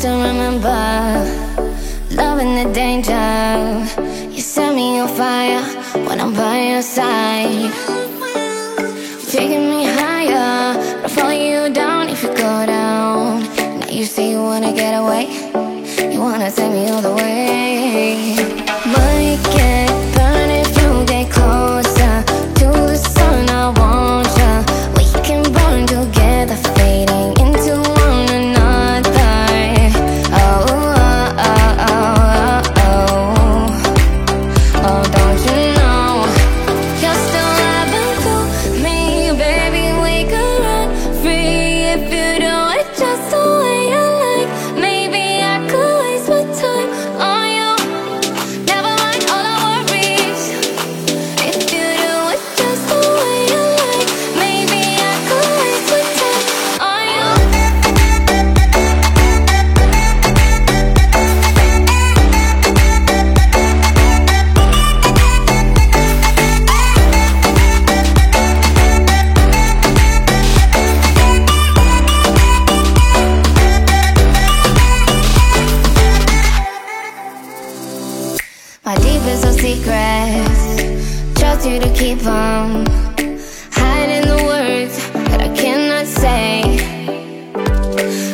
still remember loving the danger. You set me on fire when I'm by your side. Taking me higher, fall you down if you go down. Now you say you wanna get away, you wanna take me all the way. My deepest of secrets Trust you to keep them Hiding the words that I cannot say.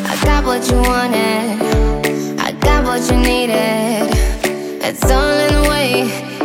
I got what you wanted. I got what you needed. It's all in the way